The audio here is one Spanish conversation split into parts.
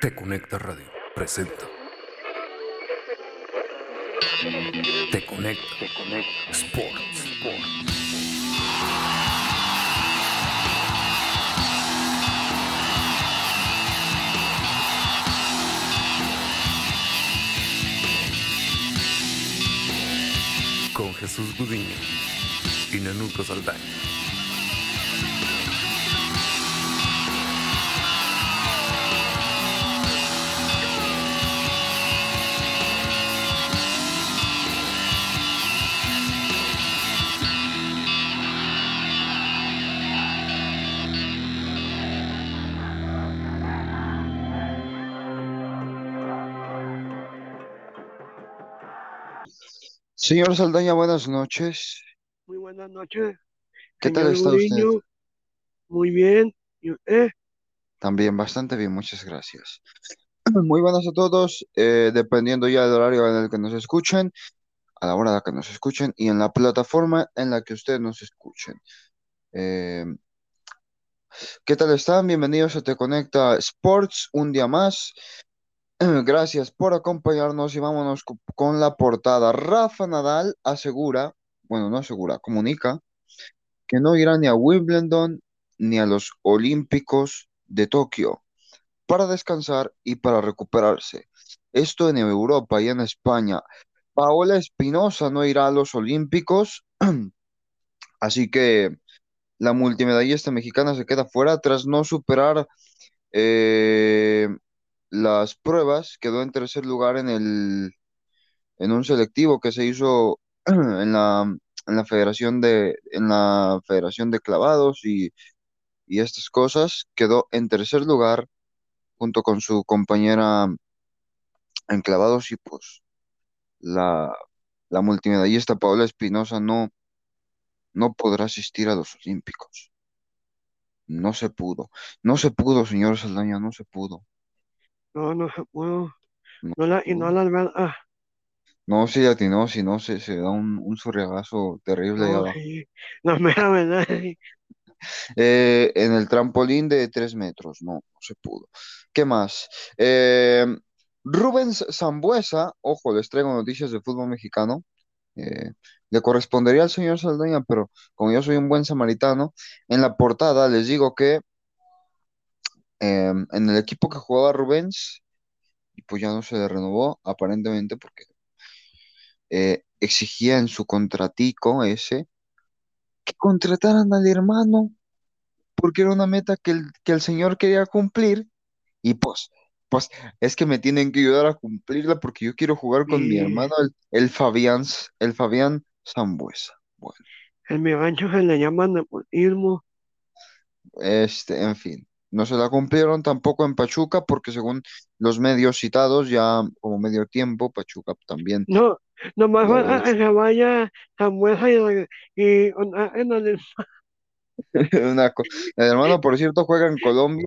Te Conecta Radio presenta. Te Conecta. Te Conecta. Sports. Con Jesús Gudiño y Nenuco Saldaña. Señor Saldaña, buenas noches. Muy buenas noches, ¿Qué tal está usted? Muy bien. ¿Y usted? También bastante bien, muchas gracias. Muy buenas a todos, eh, dependiendo ya del horario en el que nos escuchen, a la hora de que nos escuchen y en la plataforma en la que ustedes nos escuchen. Eh, ¿qué tal están? Bienvenidos a Te Conecta Sports, un día más. Gracias por acompañarnos y vámonos co- con la portada. Rafa Nadal asegura, bueno, no asegura, comunica que no irá ni a Wimbledon ni a los Olímpicos de Tokio para descansar y para recuperarse. Esto en Europa y en España. Paola Espinosa no irá a los Olímpicos, así que la multimedallista mexicana se queda fuera tras no superar eh, las pruebas. Quedó en tercer lugar en el, en un selectivo que se hizo en la, en la Federación de, en la Federación de Clavados y, y estas cosas. Quedó en tercer lugar junto con su compañera en clavados y pues la, la multimedallista Paola Espinosa no, no podrá asistir a los Olímpicos. No se pudo. No se pudo, señor Saldaña, no se pudo. No, no se pudo. No No la, y no pudo. las verdad. No se atinó, si no se, se da un, un terrible No, sí. La mera verdad. sí. Eh, en el trampolín de tres metros, no, no se pudo. ¿Qué más? Eh, Rubens Sambuesa, ojo, les traigo noticias de fútbol mexicano. Eh, le correspondería al señor Saldaña, pero como yo soy un buen samaritano, en la portada les digo que eh, en el equipo que jugaba Rubens, y pues ya no se le renovó, aparentemente porque eh, exigía en su contratico ese que contrataran al hermano, porque era una meta que el, que el señor quería cumplir, y pues, pues es que me tienen que ayudar a cumplirla porque yo quiero jugar con mi hermano, el, el Fabián, el Fabián Sambuesa. Bueno. en mi rancho se le llama nepotismo. Este, en fin, no se la cumplieron tampoco en Pachuca porque según los medios citados, ya como medio tiempo, Pachuca también No, nomás que se vaya Samuesa y, y una- una co- El hermano, por cierto, juega en Colombia.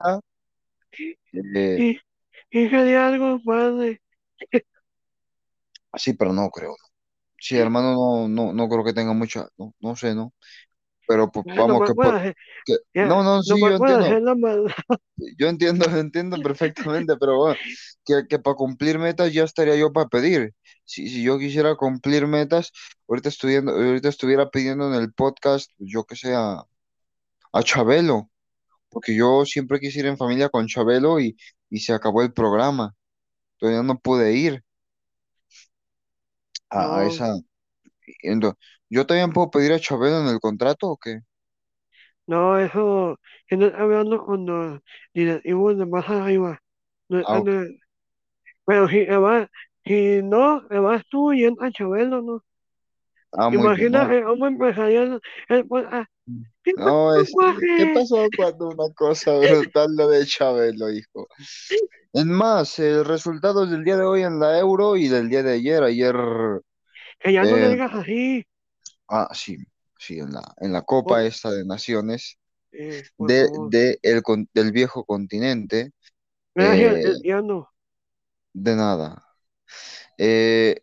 eh, y, y sería algo padre. sí, pero no creo. Sí, hermano, no, no, no creo que tenga mucha, no, no sé, ¿no? Pero pues, vamos, que, puede por- hacer, que- ya, no, no, sí, yo entiendo, yo entiendo, entiendo perfectamente, pero bueno, que, que para cumplir metas ya estaría yo para pedir. Si, si yo quisiera cumplir metas, ahorita estudiando, ahorita estuviera pidiendo en el podcast, yo que sé, a, a Chabelo, porque yo siempre quise ir en familia con Chabelo y, y se acabó el programa. Todavía no pude ir a, a esa. ento- ¿Yo también puedo pedir a Chabelo en el contrato o qué? no, eso, estoy hablando con los directivos de más arriba. No, Ah, ok. pero si, te vas- si no, te vas tú y entra Chabelo, ¿no? Ah, muy bien. Imagina empresarial, él pues, ah, ¿qué no, pasó, este, ¿qué pasó cuando una cosa brutal lo de Chabelo, hijo? Es más, el resultado del día de hoy en la Euro y del día de ayer, ayer, Que ya no le eh, digas así, ah, sí, sí, en la, en la Copa por, esta de Naciones eh, de, de el, del viejo continente, Gracias, eh, de nada. Eh,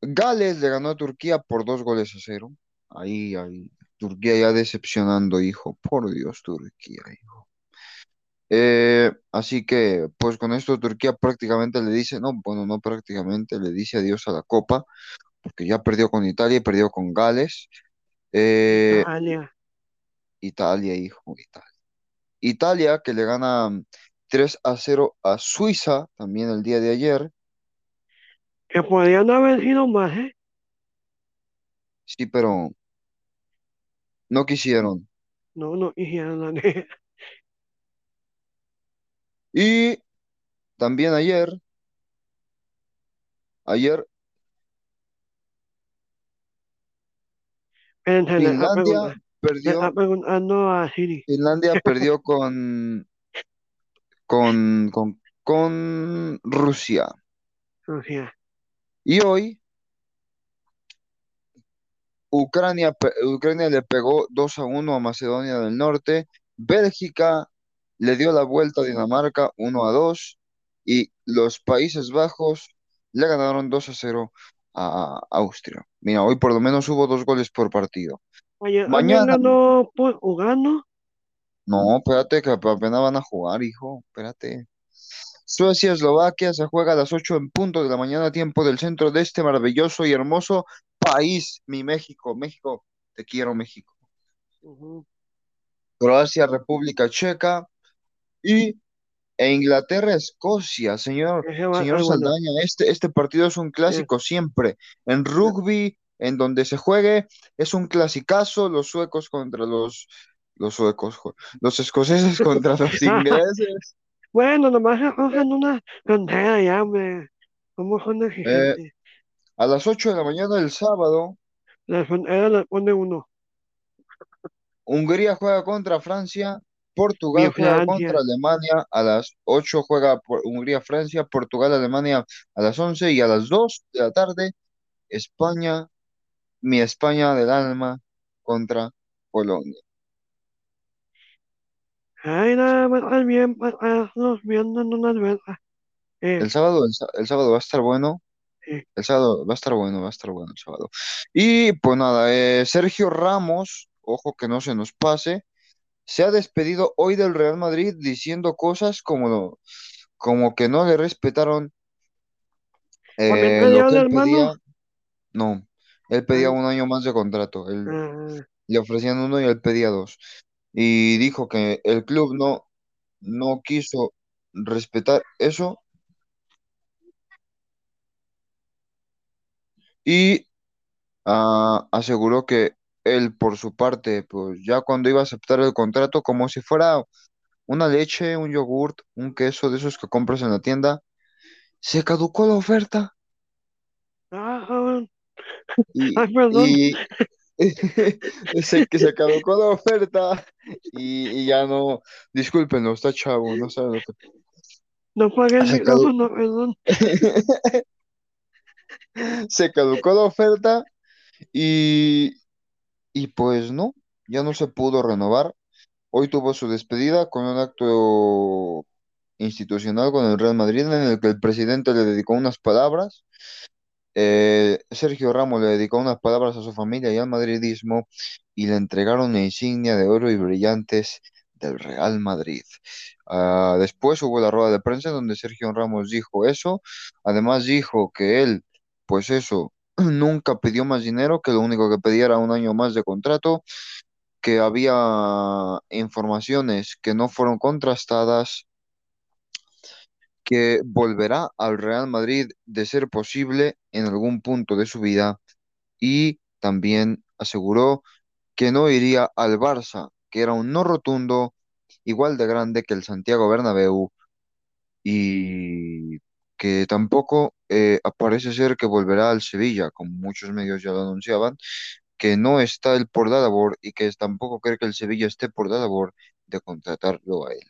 Gales le ganó a Turquía por dos goles a cero. Ahí, ahí, Turquía ya decepcionando, hijo. Por Dios, Turquía, hijo. Eh, Así que, pues con esto Turquía prácticamente le dice, no, bueno, no prácticamente, le dice adiós a la Copa, porque ya perdió con Italia y perdió con Gales. Eh, Italia. Italia, hijo, Italia. Italia que le gana 3 a 0 a Suiza también el día de ayer. Que podían haber sido más, ¿eh? Sí, pero no quisieron. No, no hicieron la de... Y también ayer, ayer Espérense, le está Finlandia perdió, está preguntando a Siri. Finlandia perdió con, con, con, con Rusia. Rusia. Y hoy Ucrania, Ucrania le pegó 2 a 1 a Macedonia del Norte. Bélgica le dio la vuelta a Dinamarca 1 a 2. Y los Países Bajos le ganaron 2 a 0 a Austria. Mira, hoy por lo menos hubo dos goles por partido. Oye, Mañana- ¿alguien ganó por Ugano? No, espérate, que apenas van a jugar, hijo. Espérate. Suecia, Eslovaquia se juega a las 8 en punto de la mañana, tiempo del centro de este maravilloso y hermoso país, mi México. México, te quiero, México. Croacia, República Checa y e Inglaterra, Escocia, señor, señor. Saldaña. Este, este partido es un clásico siempre. En rugby, en donde se juegue, es un clasicazo. Los suecos contra los, los suecos, los escoceses contra los ingleses. Bueno, nomás cogen una frontera ya, hombre. ¿Cómo son Eh? A las 8 de la mañana del sábado, La frontera la pone uno. Hungría juega contra Francia, Portugal juega contra Alemania, a las 8 juega por Hungría-Francia, Portugal-Alemania a las 11 y a las 2 de la tarde, España, mi España del alma contra Polonia. Alberca. Eh, El sábado, el, el sábado va a estar bueno, el sábado va a estar bueno, va a estar bueno el sábado. Y pues nada, eh, Sergio Ramos, ojo que no se nos pase, se ha despedido hoy del Real Madrid diciendo cosas como, como que no le respetaron ¿Porque eh, lo que él pedía. No, él pedía Ah. un año más de contrato, él, Ah, le ofrecían uno y él pedía dos. Y dijo que el club no, no quiso respetar eso y ah, aseguró que él por su parte, pues ya cuando iba a aceptar el contrato, como si fuera una leche, un yogurt, un queso de esos que compras en la tienda, se caducó la oferta ah, y, Ay, perdón. y se, caducó la oferta y, y ya no, discúlpenlo, está chavo, no sabe lo que... No pagué el Se cadu- micrófono, perdón. Se caducó la oferta y, y pues no, ya no se pudo renovar. Hoy tuvo su despedida con un acto institucional con el Real Madrid en el que el presidente le dedicó unas palabras. Eh, Sergio Ramos le dedicó unas palabras a su familia y al madridismo y le entregaron la insignia de oro y brillantes del Real Madrid. Ah, después hubo la rueda de prensa donde Sergio Ramos dijo eso. Además dijo que él, pues eso, nunca pidió más dinero, que lo único que pedía era un año más de contrato, que había informaciones que no fueron contrastadas que volverá al Real Madrid de ser posible en algún punto de su vida. Y también aseguró que no iría al Barça, que era un no rotundo igual de grande que el Santiago Bernabéu. Y que tampoco eh, parece ser que volverá al Sevilla, como muchos medios ya lo anunciaban, que no está él por la labor y que tampoco cree que el Sevilla esté por la labor de contratarlo a él.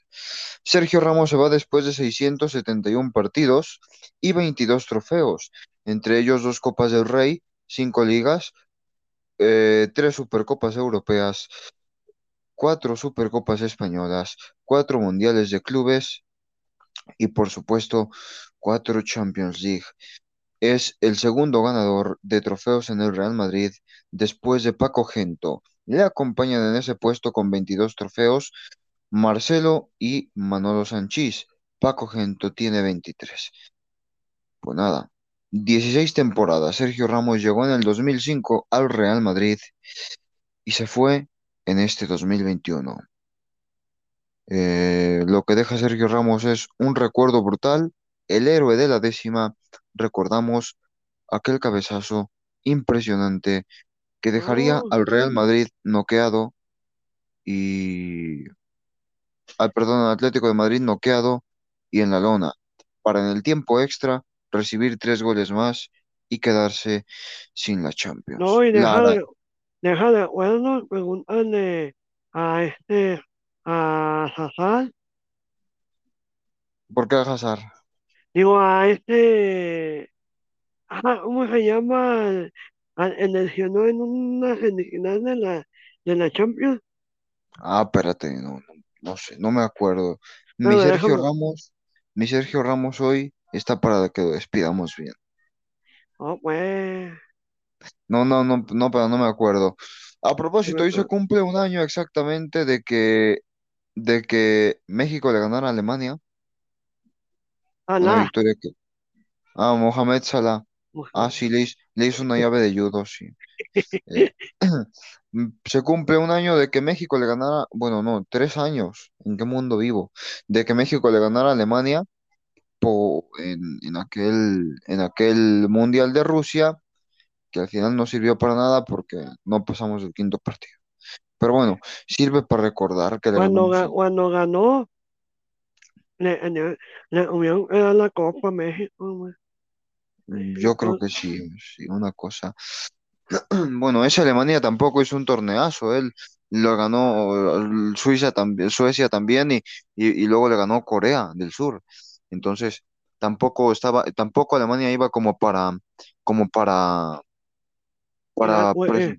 Sergio Ramos se va después de 671 partidos y 22 trofeos, entre ellos dos Copas del Rey, cinco ligas, eh, tres Supercopas europeas, cuatro Supercopas españolas, cuatro Mundiales de Clubes y por supuesto cuatro Champions League. Es el segundo ganador de trofeos en el Real Madrid después de Paco Gento. Le acompañan en ese puesto con 22 trofeos Marcelo y Manolo Sanchís, Paco Gento tiene 23. Pues nada, 16 temporadas. Sergio Ramos llegó en el 2005 al Real Madrid y se fue en este 2021. Eh, lo que deja Sergio Ramos es un recuerdo brutal. El héroe de la décima, recordamos aquel cabezazo impresionante que dejaría Oh, al Real Madrid noqueado y al perdón, al Atlético de Madrid noqueado y en la lona, para en el tiempo extra recibir tres goles más y quedarse sin la Champions. no, y déjale, déjale, bueno, preguntarle a este, a Hazard, ¿Por qué Hazard? Digo, a este, ah, ¿cómo se llama? Al, al- el lesionó en una semifinal de la, de la Champions. Ah, espérate, no, no, no sé, no me acuerdo. Mi Sergio déjame, Ramos, mi Sergio Ramos hoy está para que lo despidamos bien. oh, pues, No, no, no, no, pero no me acuerdo. A propósito, hoy se cumple un año exactamente de que, de que México le ganara a Alemania. Una Alá, victoria que... Ah, Mohamed Salah. Ah, Mohamed. sí, le hizo, le hizo una llave de judo, sí. Eh, se cumple un año de que México le ganara, bueno, no, tres años, ¿en qué mundo vivo? De que México le ganara a Alemania po- en, en aquel, en aquel Mundial de Rusia, que al final no sirvió para nada porque no pasamos el quinto partido. Pero bueno, sirve para recordar que le Cuando, ganamos ga- a- cuando ganó, le, le, le la Copa a México, güey. Yo creo que sí, sí, una cosa. Bueno, esa Alemania tampoco es un torneazo, él lo ganó eh, Suiza también, Suecia también y, y, y luego le ganó Corea del Sur. Entonces, tampoco estaba, tampoco Alemania iba como para, como para, para pres-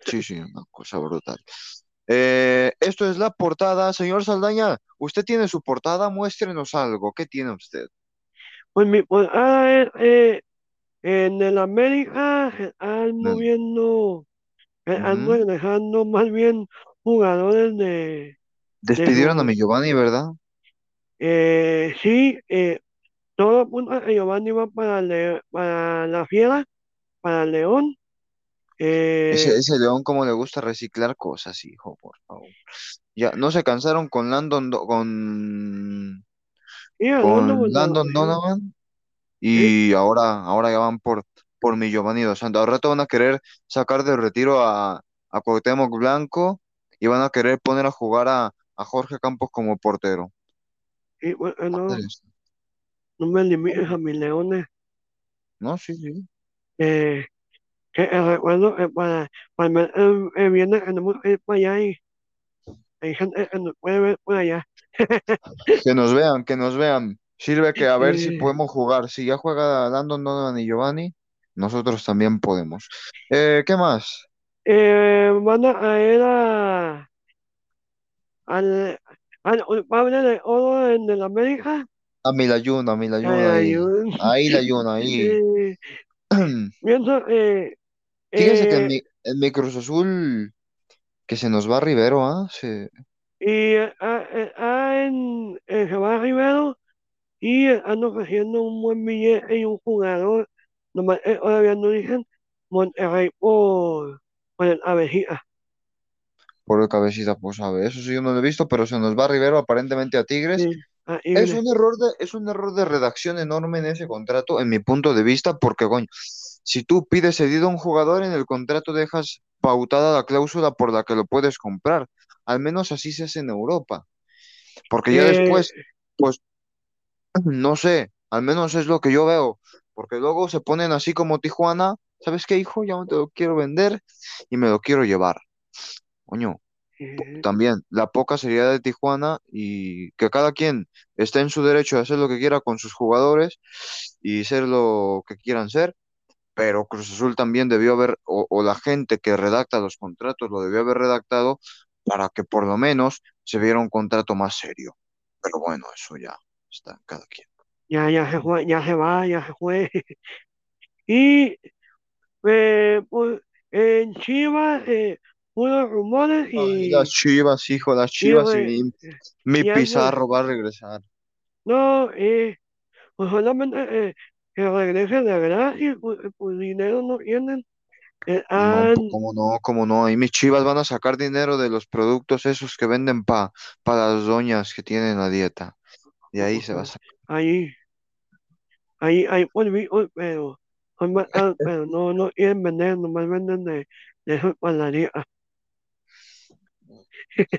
Sí, sí, una cosa brutal. Eh, esto es la portada. Señor Saldaña, usted tiene su portada, muéstrenos algo. ¿Qué tiene usted? Pues mi pues, ah, es, eh, en el América están moviendo, están Ujú. regresando más bien jugadores de, Despidieron a mi Giovanni, ¿verdad? eh, sí, eh, todo apunta a que Giovanni va para, Le- para la Fiera, para León. Eh, Ese, ese León, como le gusta reciclar cosas, hijo, por favor. Ya, no se cansaron con Landon, Do- con, Landon. Donovan y ahora, ahora ya van por, por mi Giovanni Dos Santos. Al rato van a querer sacar del retiro a, a Cuauhtémoc Blanco y van a querer poner a jugar a, a Jorge Campos como portero. Bueno, no me limites a mis leones. No, sí, sí. Eh, que eh, recuerdo que para, para el, mes, el- el viernes tenemos que ir para allá y hay gente que nos puede ver por allá. Que nos vean, que nos vean. Sirve que a ver si Eh, podemos jugar. Si ya juega Landon Donovan y Giovanni, nosotros también podemos. Eh, ¿qué más? eh, van a ir a, al, al culpable de oro en el América. A Milayun, a Milayun ahí. Ahí la Yun, ahí. Eh, pienso que Fíjense que en eh, mi, en mi Cruz Azul, que se nos va Rivero, ¿ah? Se- y ah, eh, ah, en, en Jehová Rivero y están ofreciendo un buen billete y un jugador, nomás eh, todavía no dicen Monterrey por, por el abejita. por el cabecita, pues a ver, eso sí yo no lo he visto, pero se nos va Rivero aparentemente a Tigres. Sí, ah, Es un error de, es un error de redacción enorme en ese contrato, en mi punto de vista, porque, coño, si tú pides cedido a un jugador, en el contrato dejas pautada la cláusula por la que lo puedes comprar. Al menos así se hace en Europa. Porque ya eh, después, pues, no sé, al menos es lo que yo veo. Porque luego se ponen así como Tijuana, ¿sabes qué, hijo? Ya no te lo quiero vender y me lo quiero llevar. Coño, también la poca seriedad de Tijuana y que cada quien esté en su derecho de hacer lo que quiera con sus jugadores y ser lo que quieran ser, pero Cruz Azul también debió haber, o, o la gente que redacta los contratos lo debió haber redactado para que por lo menos se viera un contrato más serio. Pero bueno, eso ya está en cada quien. ya, ya se fue, ya se va, ya se fue. Y eh, pues, en Chivas, eh, puros rumores Ay, y, las Chivas, hijo, las Chivas y mi, mi y algo, Pizarro va a regresar. no, eh, pues solamente eh, que regresen de gratis, pues, eh, pues dinero no tienen. Eh, No, han, pues, cómo no, cómo no. Y mis chivas van a sacar dinero de los productos esos que venden pa, para las doñas que tienen la dieta. De ahí se va a sacar. ahí, ahí, ahí, pero, ah, pero no, no quieren vender, nomás venden de, de esas panaderías.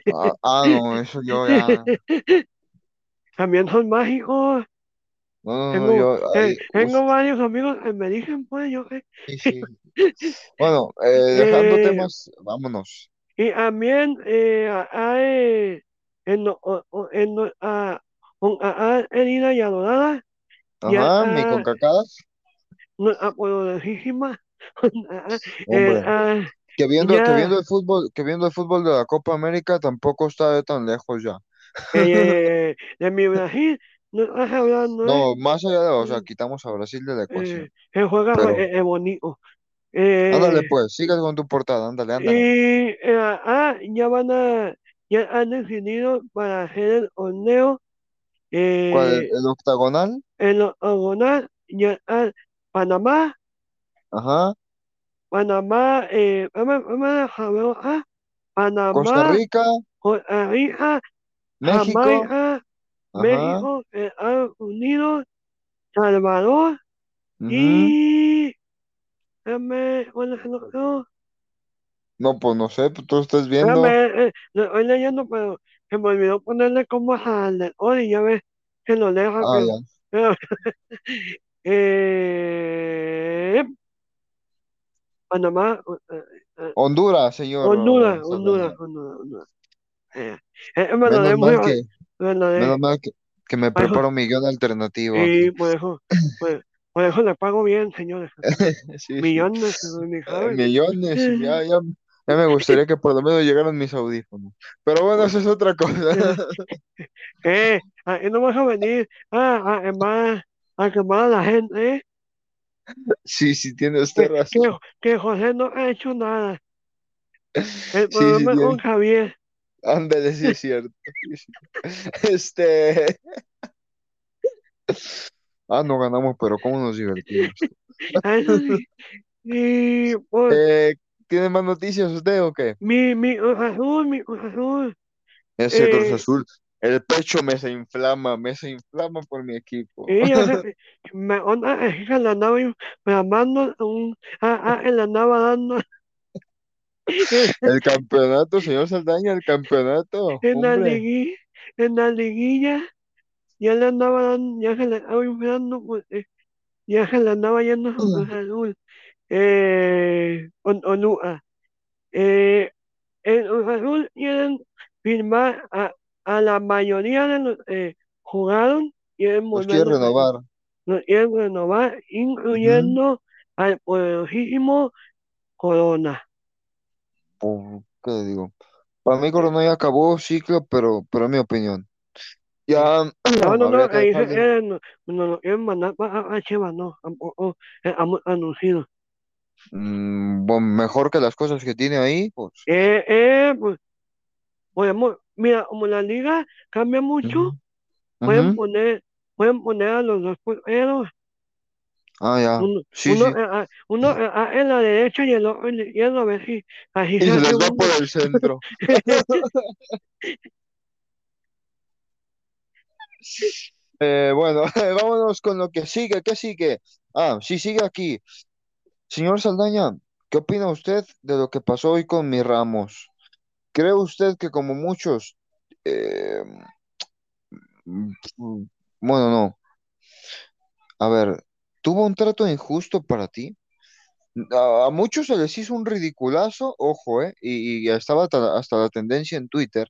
Ah, ah, no, eso yo ya. También son mágicos. No, no, no, Tengo, yo eh, ahí. tengo varios amigos que me dicen, pues, yo sé. Sí, sí. Bueno, eh, dejando Eh, temas, vámonos. Y también eh, hay en, en, con a- a- herida y adorada, Ajá, mi ah, concacadas. nuestra poderosísima, ah, eh, Hombre, que viendo, que viendo el fútbol, que viendo el fútbol de la Copa América tampoco está tan lejos ya. eh, de mi Brasil, no. No, más allá de, o sea, quitamos a Brasil de la ecuación. eh, el juega Pero, eh, eh, bonito. ándale Eh, pues, sigas con tu portada, ándale, ándale. y eh, ah, ya van a, ya han decidido para hacer el torneo ¿Cuál? ¿El, eh, el octagonal? en lo octagonal, ya ah, Panamá, Ajá. Panamá, eh, vamos, vamos a ver, ah, Costa Panamá, Rica, Costa Rica, México, Jamaica, ajá. México, Estados Unidos, Salvador ujú. y déjame, ¿cuál? No, pues no sé, pues tú estás viendo. eh, eh, lo estoy leyendo, pero se me olvidó ponerle como al de hoy, ya ves que lo leo Ah. Pero, eh, Panamá, eh, eh, Honduras, señor Honduras, uh, Honduras. Honduras, Honduras. Eh, eh, me lo muy que, leí, menos mal que, que me eso, preparo mi guion alternativo eso, por, por eso le pago bien, señores. Sí, sí. Millones, Eh, millones, ya, ya, ya me gustaría que por lo menos llegaran mis audífonos. Pero bueno, eso es otra cosa. Eh, aquí no vas a venir a, a quemar, a quemar a la gente, ¿eh? Sí, sí, tiene usted razón. que José no ha hecho nada. El Sí, sí, problema es con. Javier. Ándale, sí es cierto. Este. Ah, no ganamos, pero ¿cómo nos divertimos? Sí. Pues, Eh, ¿tiene más noticias usted o qué? mi, mi Cruz Azul, mi Cruz Azul. Ese Cruz Eh, Azul, el pecho me se inflama, me se inflama por mi equipo. y me onda es que le andaba inflamando un, a, a, le andaba dando El campeonato, señor Saldaña, el campeonato, en la liguilla, en la liguilla, ya le andaba dando, ya se le estaba inflando, pues, eh, ya se le andaba yendo su Cruz Azul. Eh, con Toluca. Eh, en Cruz Azul quieren firmar a, a la mayoría de los que jugaron, quieren Los quiere volverlos a renovar. los quieren renovar, incluyendo al poderosísimo Corona. Pues, ¿qué digo? Para mí Eh, Corona ya acabó ciclo, pero, pero en mi opinión. eh, Ya No, no, no, que quieren, no, no lo quieren mandar para a Chivas, no, tampoco eh, hemos anunciado. Mm, bueno, mejor que las cosas que tiene ahí, pues. Eh, eh, pues, podemos, mira, como la liga cambia mucho, pueden poner, pueden poner a los dos porteros, Ah, ya. uno, Sí, uno, sí. eh, ah, uno eh, ah, en la derecha y el otro en la izquierda, a ver si así Y se les va por el centro. Eh, bueno, vámonos con lo que sigue. ¿Qué sigue? Ah, sí, sigue aquí. Señor Saldaña, ¿qué opina usted de lo que pasó hoy con mi Ramos? ¿Cree usted que como muchos, eh, mm, mm, bueno, no, a ver, tuvo un trato injusto para ti? A, muchos se les hizo un ridiculazo, ojo, eh, y, y estaba hasta, hasta la tendencia en Twitter,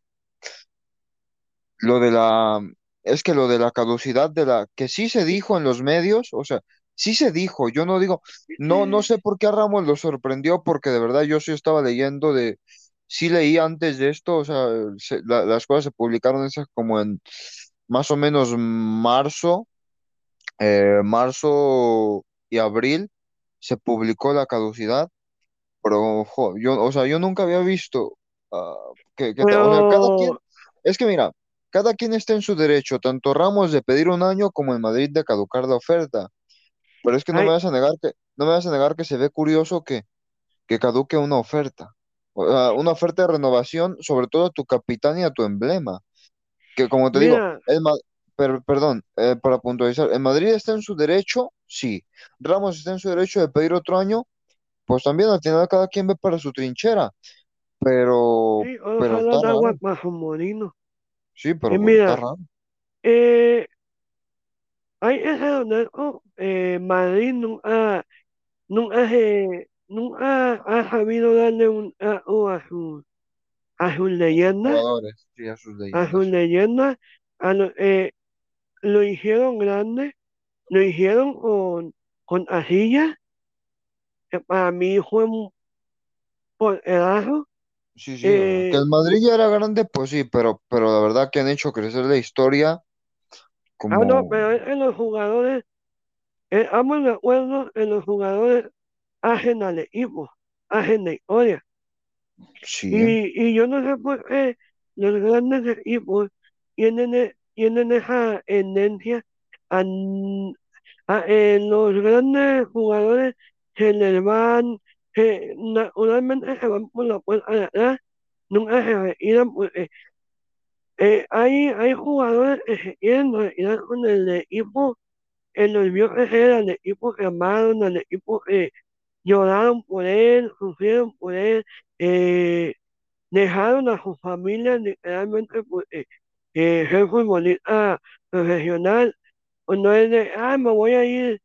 lo de la, es que lo de la caducidad de la, que sí se dijo en los medios, o sea, sí se dijo, yo no digo, no, no sé por qué a Ramos lo sorprendió, porque de verdad yo sí estaba leyendo de, sí leí antes de esto, o sea, se- la- las cosas se publicaron esas como en más o menos marzo, eh, marzo y abril, se publicó la caducidad, pero ojo, yo, o sea, yo nunca había visto ah, que, que te- o sea, cada quien, Pero, es que mira, cada quien está en su derecho, tanto Ramos de pedir un año como el Madrid de caducar la oferta. Pero es que no me Ay, vas a negar que, no me vas a negar que se ve curioso que, que caduque una oferta. O sea, una oferta de renovación, sobre todo a tu capitán y a tu emblema. Que como te digo, mira, el Ma- per- perdón, eh, para puntualizar, ¿el Madrid está en su derecho? Sí. Ramos está en su derecho de pedir otro año, pues también al final cada quien ve para su trinchera. Pero, sí, pero está raro. agua bajo molino. Sí, pero pues, está mira, raro. eh, hay ese donde oh, eh, Madrid nunca, nunca, se- nunca ha sabido darle un a, a sus a sus leyendas, sí, a sus a sus leyendas. leyendas, a lo, eh, lo hicieron grande, lo hicieron con, con Asilla, que para mí fue un porterazo. Sí, sí, ah, que Eh, el Madrid ya era grande, pues sí, pero, pero la verdad que han hecho crecer la historia ah, no, como, pero que los jugadores, eh, estamos de acuerdo en los jugadores hacen al equipo, hacen la historia. sí, Y, y yo no sé por qué los grandes equipos tienen, e- tienen esa tendencia a, los grandes jugadores se les van, se- naturalmente se van por la puerta de atrás, nunca se retiran porque eh, hay, hay jugadores que se quieren retirar con el equipo en los vio crecer, al equipo que amaron, al equipo que lloraron por él, sufrieron por él, eh, dejaron a sus familias literalmente porque eh, ser futbolista profesional, pues no es de, ah, me voy a ir,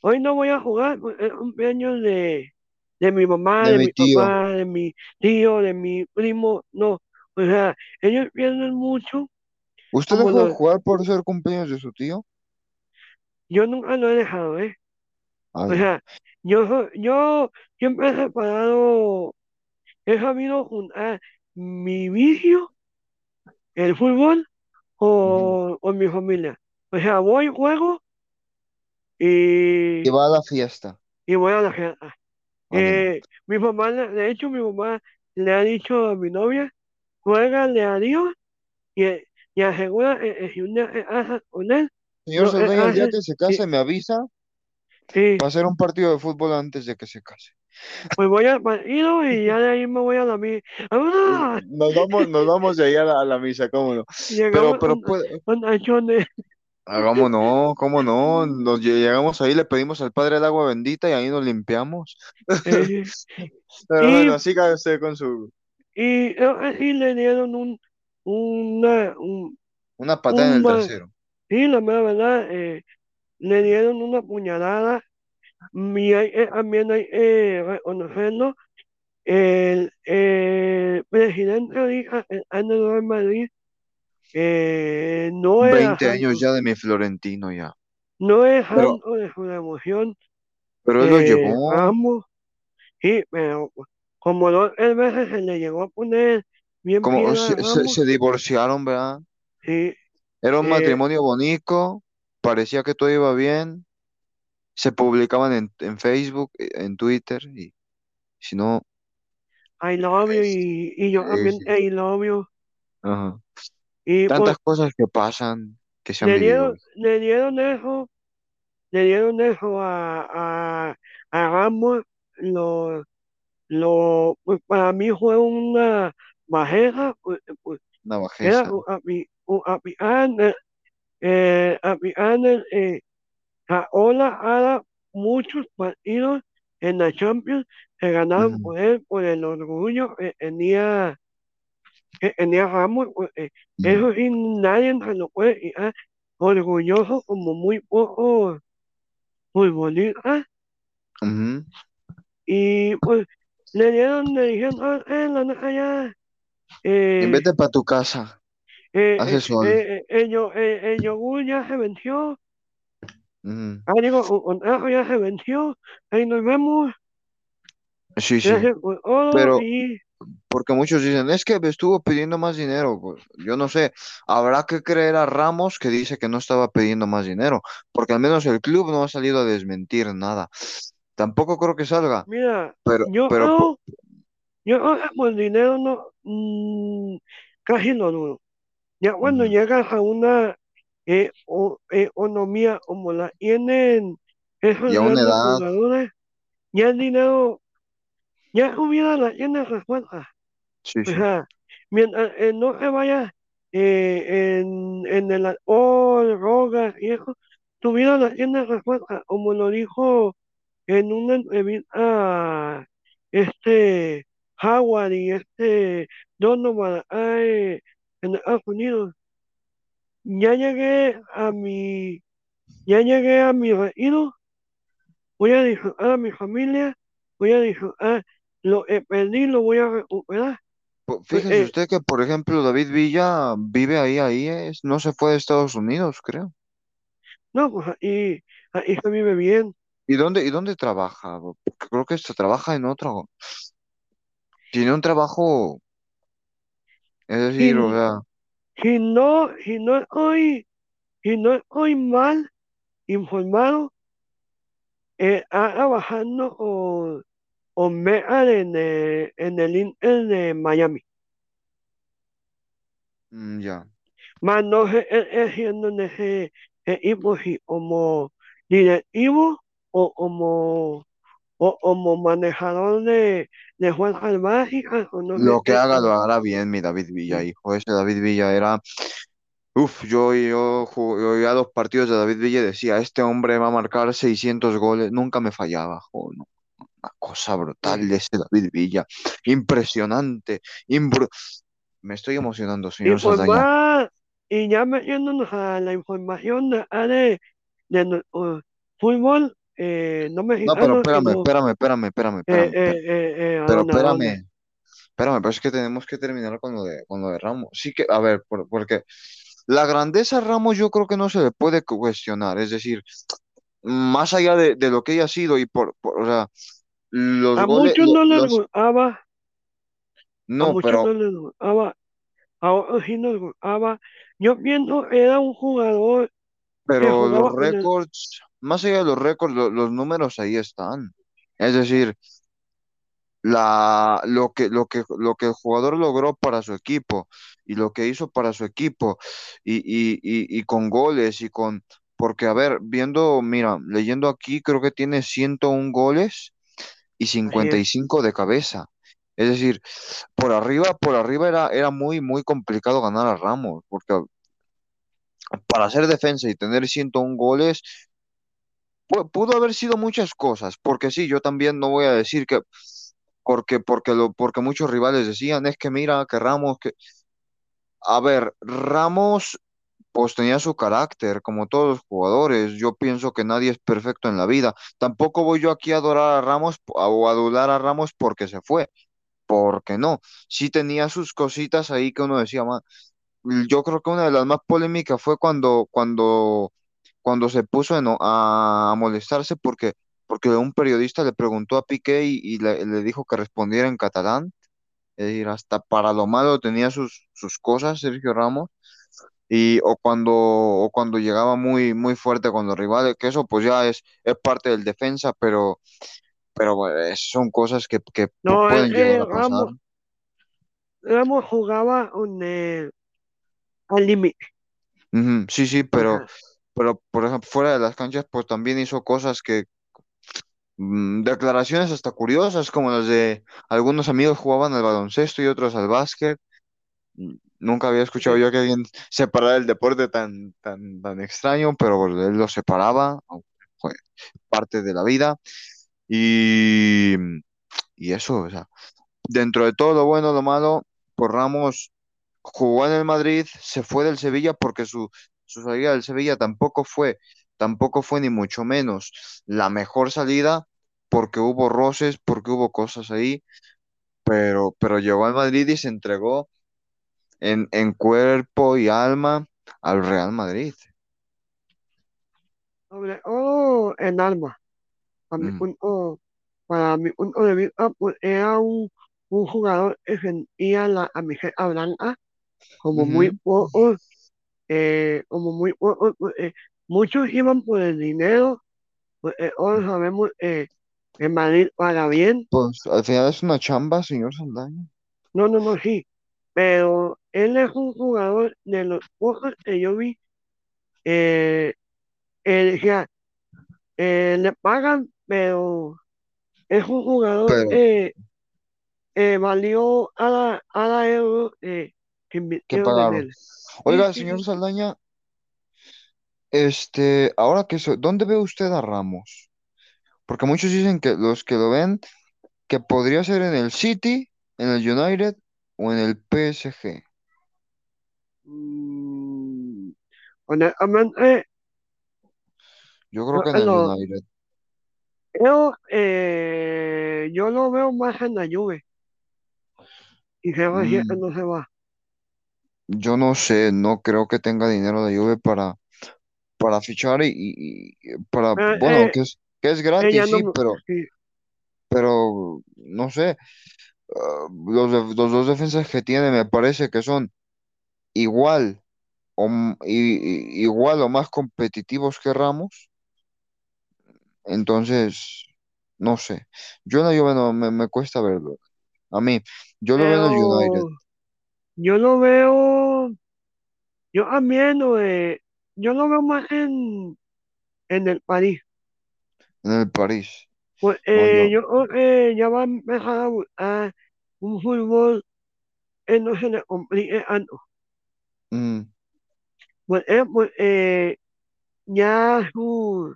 hoy no voy a jugar, porque es cumpleaños de, de mi mamá, de de mi mi tío. papá, de mi tío, de mi primo, no, o sea, ellos pierden mucho, ¿Usted dejó de los, jugar por ser cumpleaños de su tío? yo nunca lo he dejado, ¿eh? Ah, O sea, yo, yo siempre he separado, he sabido juntar mi vicio, el fútbol, con, con mi familia. O sea, voy, juego Y y, va a la fiesta. y voy a la fiesta. Eh, mi mamá, de hecho, mi mamá le ha dicho a mi novia, juégale a Dios y, y asegura que que si un día te casas con él, Señor Saldaña, el día que se y, case me avisa sí, para hacer un partido de fútbol antes de que se case. Pues voy al partido y ya de ahí me voy a la misa. Nos vamos, nos vamos de ahí a la, a la misa, cómo no. Y Pero, pero puede, tachones. Hagamos no, cómo no, nos lle- llegamos ahí, le pedimos al Padre el agua bendita y ahí nos limpiamos. eh, Pero y, bueno, siga usted con su y que sí le dieron un, una, un, una patada en el trasero. Sí, la mera verdad, eh, le dieron una puñalada y hay, eh, también hay que reconocerlo. El, el presidente ahorita anda en el Madrid eh, no era 20 años santo, ya de mi Florentino ya. no es Pero, santo de su devoción, pero él lo eh, llevó, ambos, sí, pero como dos veces se le llegó a poner bien como se, se, se divorciaron, ¿verdad? sí, Era un eh, matrimonio bonito, parecía que todo iba bien, se publicaban en, en Facebook, eh, en Twitter, y si no, I love you es- y, y yo también I love you. ajá. Y pues Tantas cosas que pasan, que se han le vivido. dieron, le dieron eso, le dieron eso a, a, a Ramos, lo, lo, pues para mí fue una bajeza, pues, pues, Una era bajeza. un api- un apián, eh, eh, apián, eh, ahora ahora muchos partidos en la Champions se ganaron Ujú, por él, por el orgullo que tenía, que tenía Ramos, eh, ujú, eso sí nadie se lo puede quitar, orgulloso como muy pocos futbolistas, ujú. y pues le dieron, le dijeron, "Ah, eh, la neta ya, Y eh, vete para tu casa, eh, hace eh, sol. eh, eh, eh, el yogur ya se venció, Ujú. ah, digo, un contrato ya se venció, ahí nos vemos, Sí, sí. todo, Pero y porque muchos dicen, es que estuvo pidiendo más dinero. Pues yo no sé, habrá que creer a Ramos que dice que no estaba pidiendo más dinero, porque al menos el club no ha salido a desmentir nada. Tampoco creo que salga, mira, pero, yo pero creo, yo creo que por dinero no, mm, casi no dudo, Ya cuando llegas a una eh, o- economía como la tienen esos una edad, jugadores, ya el dinero, ya vida la tiene resuelta. sí, O sí. sea, mientras eh, no se vaya eh, en, en el alcohol, drogas y eso, tu vida la tiene resuelta, como lo dijo en una entrevista este Howard y este Donovan eh, en Estados Unidos. Ya llegué a mi, ya llegué a mi retiro, voy a disfrutar a mi familia, voy a disfrutar lo que perdí, lo voy a recuperar. Pues, Fíjese eh, usted que, por ejemplo, David Villa vive ahí, ahí, es, no se fue de Estados Unidos, creo. no, pues ahí, ahí se vive bien. ¿Y dónde, y dónde trabaja? Porque creo que se trabaja en otro. Tiene un trabajo, es decir, o sea, si no, si no estoy, si no estoy mal informado, eh, está trabajando con, con Megan en el, en el Inter de Miami. mm, ya. Más no sé él ejerciendo en ese equipo si como directivo o como, o como manejador de, de fuerzas básicas o no Lo que haga lo hará bien mi David Villa, hijo. Ese David Villa era, uf, yo, yo, yo ya los partidos de David Villa decía, este hombre va a marcar 600 goles, nunca me fallaba, jo, no, una cosa brutal de ese David Villa, impresionante, imbru- me estoy emocionando, señor pues Saldaña. y ya metiéndonos a la información de, ah, de, de nuestro fútbol, eh, no No, pero mexicano, espérame, sino espérame, espérame, espérame, eh, espérame, espérame. eh, eh, ¿a Pero a dónde? espérame, espérame, pero es que tenemos que terminar con lo de, con lo de Ramos. Sí que, a ver, por- porque la grandeza a Ramos yo creo que no se le puede cuestionar, es decir, más allá de, de lo que haya sido y por, por- o sea, los A goles, muchos no les los, gustaba, a no, muchos pero, no les gustaba, a otros sí nos gustaba. Yo pienso era un jugador pero los récords, más allá de los récords, lo- los números ahí están. Es decir, la, lo que, lo que, lo que el jugador logró para su equipo y lo que hizo para su equipo y, y, y, y con goles y con, porque a ver, viendo, mira, leyendo aquí, creo que tiene 101 goles y así es. 55 de cabeza. Es decir, por arriba, por arriba era, era muy, muy complicado ganar a Ramos, porque para hacer defensa y tener 101 goles, pudo haber sido muchas cosas, porque sí, yo también no voy a decir que porque, porque, lo, porque muchos rivales decían, es que mira, que Ramos, que... A ver, Ramos pues tenía su carácter, como todos los jugadores. Yo pienso que nadie es perfecto en la vida. Tampoco voy yo aquí a adorar a Ramos o a adular a Ramos porque se fue, porque no. Sí tenía sus cositas ahí que uno decía, "Ma". Yo creo que una de las más polémicas fue cuando, cuando, cuando se puso a, a molestarse porque, porque un periodista le preguntó a Piqué y, y le, le dijo que respondiera en catalán. Es decir, hasta para lo malo tenía sus, sus cosas, Sergio Ramos. Y, o cuando, o cuando llegaba muy, muy fuerte con los rivales, que eso pues ya es, es parte del defensa, pero, pero bueno, es- son cosas que, No, pueden eh, llegar eh, a pasar. Ramos, Ramos jugaba el- al límite. Sí, sí, pero, pero por ejemplo, fuera de las canchas, pues también hizo cosas que, mm, declaraciones hasta curiosas, como las de algunos amigos jugaban al baloncesto y otros al básquet. Mm, Nunca había escuchado yo que alguien separara el deporte tan, tan, tan extraño, pero él lo separaba, fue parte de la vida. Y, y eso, o sea, dentro de todo lo bueno, lo malo, pues Ramos jugó en el Madrid, se fue del Sevilla porque su, su salida del Sevilla tampoco fue, tampoco fue ni mucho menos la mejor salida, porque hubo roces, porque hubo cosas ahí, pero, pero llegó al Madrid y se entregó en, en cuerpo y alma al Real Madrid. Todo en alma. Para mi Mm, punto, para mi punto de vista, pues era un, un jugador que sentía la camiseta blanca como muy ujú. Eh, como muy pues, eh, muchos iban por el dinero, pues eh, todos sabemos eh, que Madrid paga bien, Pues al final es una chamba, señor Saldaña. no, no, no, sí, pero él es un jugador de los pocos que yo vi, eh, que, eh, le pagan, pero es un jugador Pero, eh, eh, valió a la, a la euro eh, que ¿qué invirtieron en pagaron? Sí, Oiga, sí, señor sí. Saldaña, este, ahora que so- ¿dónde ve usted a Ramos? Porque muchos dicen que los que lo ven, que podría ser en el City, en el United o en el PSG. Mm, honestamente, Yo creo yo, que en el lo- United. yo, eh, yo lo veo más en la Juve y se va, si- Mm, no se va. Yo no sé, no creo que tenga dinero de Juve para, para fichar y, y- y para, Eh, bueno, eh, que es, que es ella gratis, no, sí, pero, sí, pero no sé, ah, los, los dos defensas que tiene me parece que son igual o, m- igual o más competitivos que Ramos, entonces, no sé, yo en la Juve no, me, me cuesta verlo, a mí, yo lo veo en el United, pero yo lo veo, yo también lo de, yo lo veo más en, en el París. en el París, Pues eh, yo, yo creo que ya va a empezar a buscar un fútbol que no se le complique tanto. mm, Pues, eh, pues eh, ya su,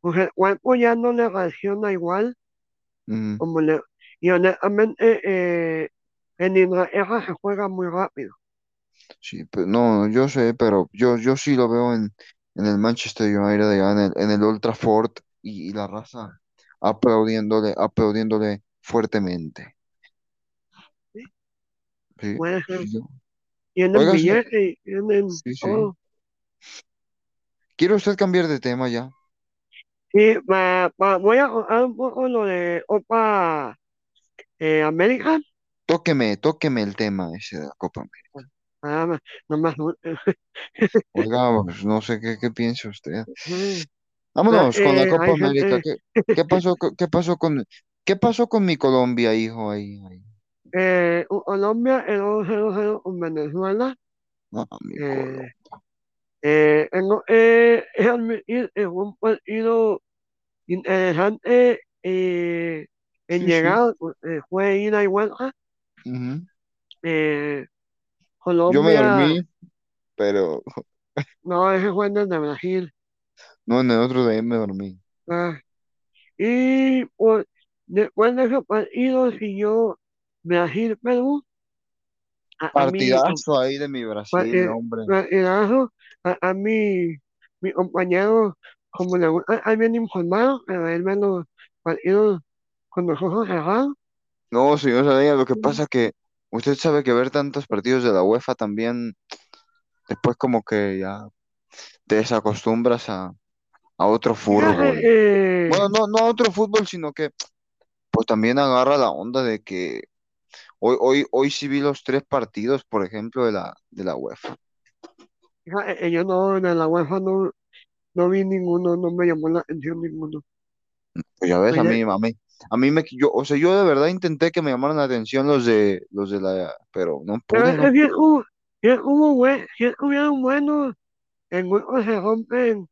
pues el cuerpo ya no le reacciona igual mm, como le, y honestamente eh, en Inglaterra se juega muy rápido. Sí, pero no, yo sé, pero yo, yo sí lo veo en, en el Manchester United, allá en el, en el Old Trafford y, y la raza aplaudiéndole, aplaudiéndole fuertemente, ¿sí? sí, sí, yo- Tienen Oiga, señor, y sí, sí. ¿quiere usted cambiar de tema ya? Sí, pa- pa- voy a contar un poco lo de Copa eh, América. Tóqueme, tóqueme el tema ese de la Copa América. Nada más, no más. Oiga, pues, no sé qué, qué piensa usted. Vámonos con la eh, Copa América. gente, ¿Qué, qué pasó, qué pasó con, qué pasó con mi Colombia, hijo? Ahí, ahí. eh, Colombia quedó 0-0 con Venezuela. No, mi Eh, eh, fue un partido interesante eh, en Sí, sí. llegar, eh, fue ida y vuelta. Ujú. Eh, Yo me Colombia, dormí, pero no, ese fue en el de Brasil. no, en el otro día me dormí. Ah, y pues, después de ese partido siguió Brasil-Perú. Partidazo ahí de mi Brasil, eh, hombre. partidazo, a, a mí, mi compañero, como le gusta, es bien informado, pero él ve los partidos con los ojos cerrados. No, señor Saldaña, lo que pasa que usted sabe que ver tantos partidos de la UEFA también, después como que ya te desacostumbras a, a otro fútbol. eh, Bueno, no, no a otro fútbol, sino que pues también agarra la onda de que hoy, hoy, hoy sí vi los tres partidos, por ejemplo, de la, de la UEFA. yo no, de la UEFA no, no vi ninguno, no me llamó la atención ninguno. Pues ya ves, a Oye, mí, a mí, a mí me, yo, o sea, yo de verdad intenté que me llamaran la atención los de, los de la, pero no pero pude, es no que es como, si es como buen, si estuvieran buenos, en grupos se rompen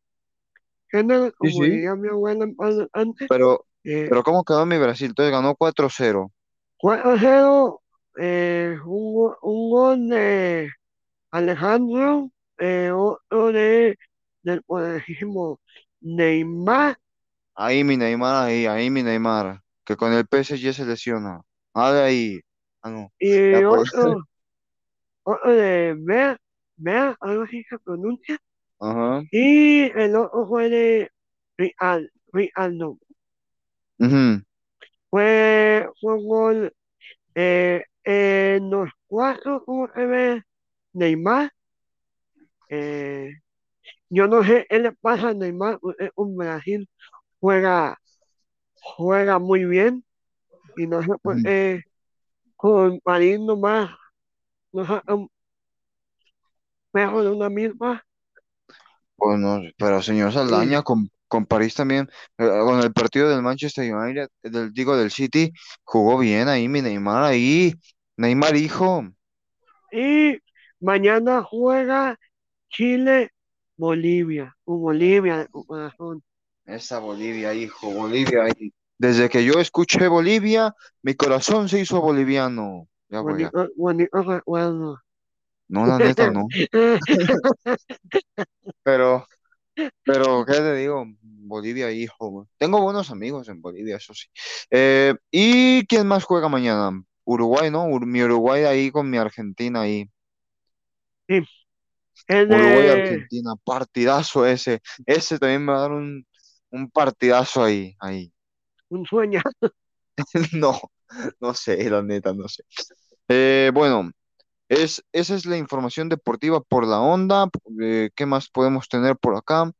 género, Sí, como sí, diría mi abuela antes, pero, eh, pero ¿cómo quedó mi Brasil? Entonces ganó 4-0. 4-0, eh, un, un gol de Alejandro, eh, otro de, del poderosísimo Neymar, Ahí mi Neymar, ahí, ahí mi Neymar, que con el PSG se lesiona. Ah, de ahí. Ah, no. y Ya, pues. otro, otro de Bea, Bea, algo así se pronuncia, Ajá. y el otro fue de Real, Rialdo. Ujú. Fue, fue un gol eh, en los cuatro, como se ve, Neymar. Eh, yo no sé qué le pasa a Neymar, porque un Brasil juega, juega muy bien y no sé por Ujú. qué con París nomás sacan perro de una misma. Pues no, pero señor Saldaña, con, con París también, eh, con el partido del Manchester United, del, digo, del City, jugó bien ahí mi Neymar, ahí. Neymar, hijo. y mañana juega Chile, Bolivia, o Bolivia de corazón. Esa Bolivia, hijo, Bolivia. ahí. Desde que yo escuché Bolivia, mi corazón se hizo boliviano. Ya voy. No, la neta, no. Pero, pero, ¿qué te digo? Bolivia, hijo. Tengo buenos amigos en Bolivia, eso sí. Eh, ¿y quién más juega mañana? Uruguay, ¿no? Ur- mi Uruguay ahí con mi Argentina ahí. Sí, el de Uruguay-Argentina, partidazo ese. Ese también me va a dar un, un partidazo ahí, ahí. un sueño. No, no sé, la neta, no sé. Eh, bueno, es, esa es la información deportiva por la onda. Eh, ¿qué más podemos tener por acá?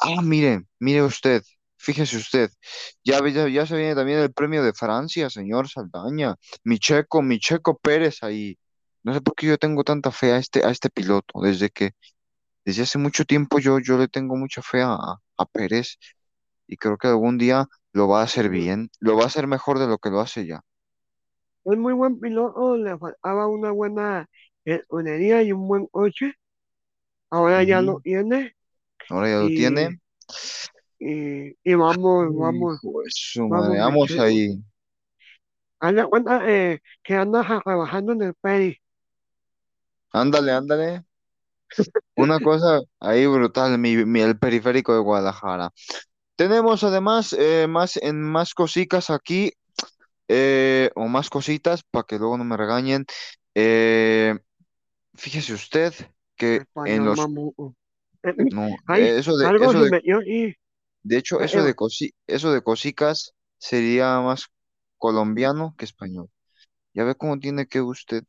Ah, mire, mire usted, fíjese usted, ya, ya, ya se viene también el premio de Francia, señor Saldaña. Mi Checo, mi Checo Pérez ahí. No sé por qué yo tengo tanta fe a este, a este piloto, desde que, desde hace mucho tiempo yo, yo le tengo mucha fe a, a Pérez y creo que algún día lo va a hacer bien, lo va a hacer mejor de lo que lo hace ya. Es muy buen piloto, le faltaba una buena escudería y un buen coche. Ahora ya lo tiene Ahora ya lo tiene. y, y vamos, vamos, su vamos, vamos ahí. De cuenta eh, que andas trabajando en el Peri. Ándale, ándale. Una cosa ahí brutal, mi, mi- el periférico de Guadalajara. Tenemos además eh, más en más cositas aquí, eh, o más cositas, para que luego no me regañen. Eh, fíjese usted que en los mamuco. no, Ay, eh, eso de algo eso se de y de hecho eh, eso eh, de cosi, eso de cosicas sería más colombiano que español. Ya ve cómo tiene que usted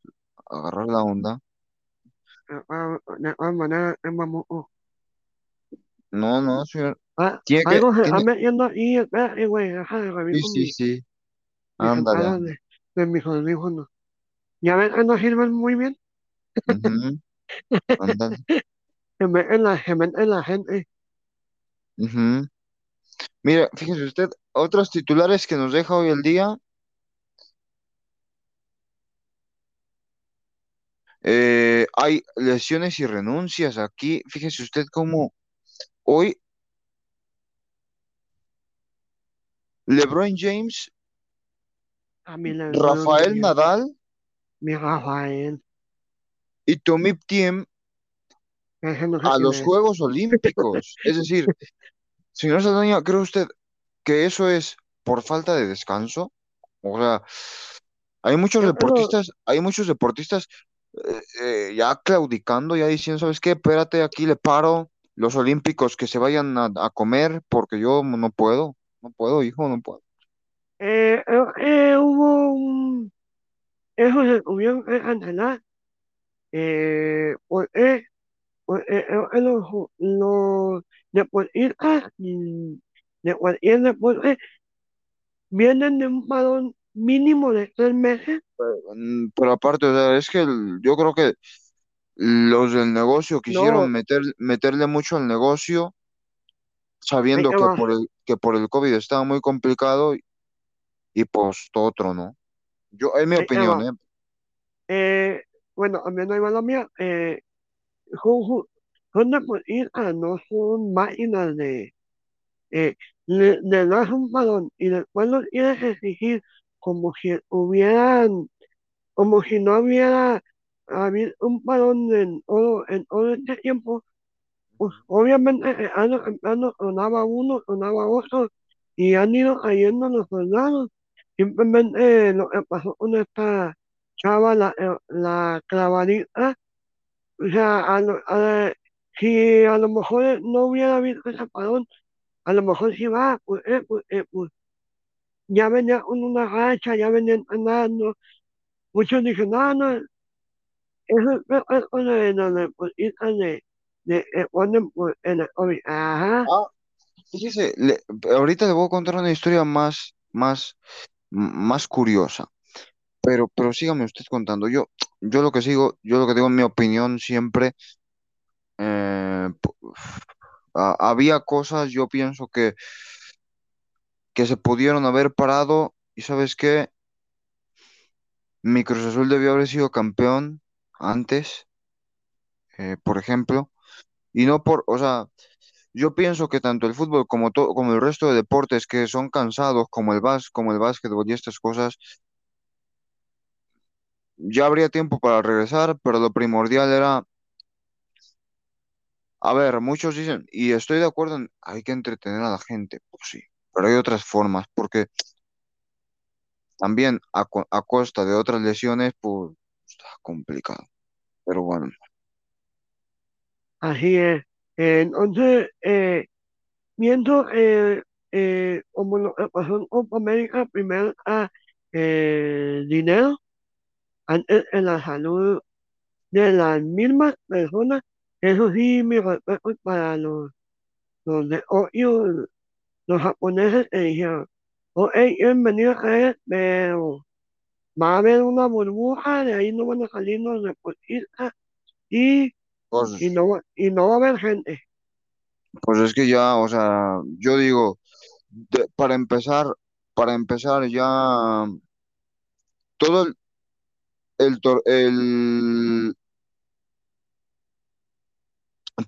agarrar la onda. eh, ah, de todas maneras es mamuco. No, no, señor. Ah, Tiene que, algo se está tiene, metiendo ahí, espérate, güey, deja de revisar sí, sí, sí. Ándale, de, de mis audífonos. Ya ven que no sirven muy bien. Ujú, ándale. Se meten la, se meten la gente. Ujú. Mire, fíjese usted, otros titulares que nos deja hoy el día. Eh, hay lesiones y renuncias aquí. Fíjese usted cómo hoy LeBron James, A mi LeBron Rafael Nadal mi Rafael, y Tommy Thiem no sé a los. Juegos Olímpicos. Es decir, señor Saldaña, ¿cree usted que eso es por falta de descanso? O sea, hay muchos Yo creo, deportistas, hay muchos deportistas eh, eh, ya claudicando, ya diciendo, ¿sabes qué? Espérate, aquí le paro los olímpicos que se vayan a, a comer porque yo no puedo, no puedo, hijo, no puedo. eh, eh, eh, hubo un, eso se tuvieron que cancelar, eh, porque, porque eh, eh, los, los deportistas de cualquier deporte vienen de un parón mínimo de tres meses. Pero aparte, o sea, es que el- yo creo que los del negocio quisieron No, meter, meterle mucho al negocio, sabiendo que por el, que por el COVID estaba muy complicado y, y pues todo otro, ¿no? Yo, es mi Ahí opinión. ¿eh? Eh, bueno, a mí no hay mala mía. Eh, son son deportistas, no son máquinas de, eh, le, le das un balón y después lo tienes que exigir como si hubieran, como si no hubiera habido un balón en todo, en todo este tiempo, pues obviamente eh, año temprano sonaba uno, sonaba otro, y han ido cayendo los soldados. Simplemente eh, lo que pasó con esta chava, la, eh, la clavadita, o sea, a lo- a- si a lo mejor no hubiera habido ese balón, a lo mejor sí va, pues, eh, pues, eh, pues, ya venía una racha, ya venía entrenando. Muchos dicen, no, no, eso es es con de los deportistas de, de, eh, pues. Ajá, Ah, ahorita le voy a contar una historia más, más, más curiosa, pero, pero sígame usted contando. Yo, yo lo que sigo, yo lo que digo en mi opinión siempre, eh, ah, había cosas, yo pienso que, que se pudieron haber parado y ¿sabes qué? Mi Cruz Azul debió haber sido campeón antes, eh, por ejemplo, y no por, o sea, yo pienso que tanto el fútbol como todo, como el resto de deportes que son cansados, como el bás, como el básquetbol y estas cosas, ya habría tiempo para regresar, pero lo primordial era, a ver, muchos dicen, y estoy de acuerdo en, hay que entretener a la gente, pues sí, pero hay otras formas, porque también a, co- a costa de otras lesiones, pues está complicado, pero bueno, Así es. Eh, entonces, eh, viendo eh, eh, como lo que pasó en Copa América, primero a eh, dinero, antes en la salud de las mismas personas, eso sí, mi respeto para los, los de Ohio, los japoneses que dijeron, ok, bienvenido a caer, pero va a haber una burbuja, de ahí no van a salir los deportistas y, y, pues, no, va- y no va a haber gente. pues es que ya, o sea, yo digo, de- para empezar, para empezar ya, todo el, el, tor- el-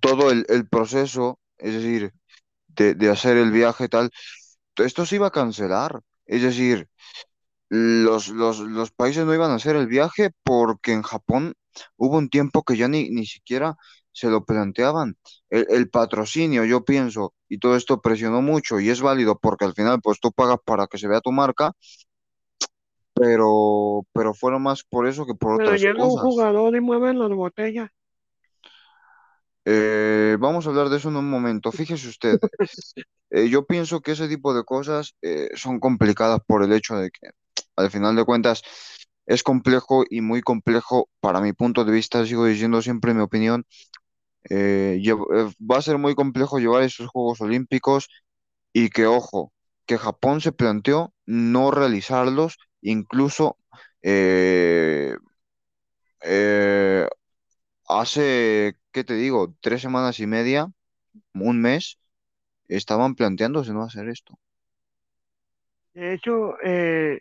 todo el, el proceso, es decir, de, de hacer el viaje tal, esto se iba a cancelar. Es decir, los, los, los países no iban a hacer el viaje porque en Japón hubo un tiempo que ya ni, ni siquiera se lo planteaban. El, el patrocinio, yo pienso, y todo esto presionó mucho y es válido porque al final pues tú pagas para que se vea tu marca, pero, pero fueron más por eso que por Pero otras llega un cosas. jugador y mueve las botellas. Eh, vamos a hablar de eso en un momento. Fíjese usted, eh, yo pienso que ese tipo de cosas eh, son complicadas por el hecho de que, al final de cuentas, es complejo y muy complejo para mi punto de vista, sigo diciendo siempre mi opinión, eh, va a ser muy complejo llevar esos Juegos Olímpicos y que, ojo, que Japón se planteó no realizarlos, incluso eh, hace, ¿qué te digo?, tres semanas y media, un mes estaban planteándose no hacer esto. De hecho, eh,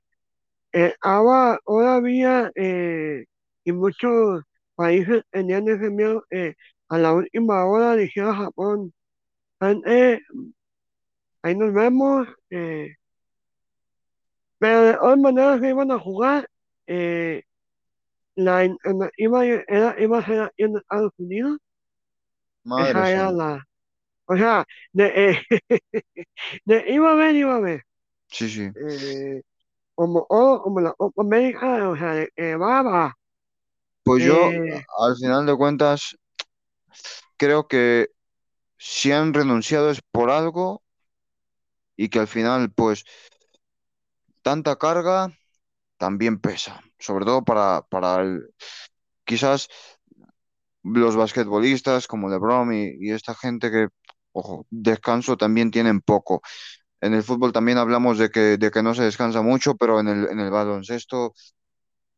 eh, ahora, todavía eh, y muchos países tenían ese miedo eh, a la última hora dijeron a Japón, "Ah, eh, ahí nos vemos, pero de todas maneras se iban a jugar, eh, la, la- iba, era, iba a ser aquí en Estados Unidos, Madre esa era la, o sea, de, eh, de iba a ver, iba a ver, Sí, sí. eh, como, oh, como la Copa América, o sea, de va, va, Pues yo, eh, al final de cuentas, creo que si han renunciado es por algo y que al final, pues, tanta carga también pesa, sobre todo para, para quizás los basquetbolistas como LeBron y, esta gente que, ojo, descanso también tienen poco. En el fútbol también hablamos de que, de que no se descansa mucho, pero en el, en el baloncesto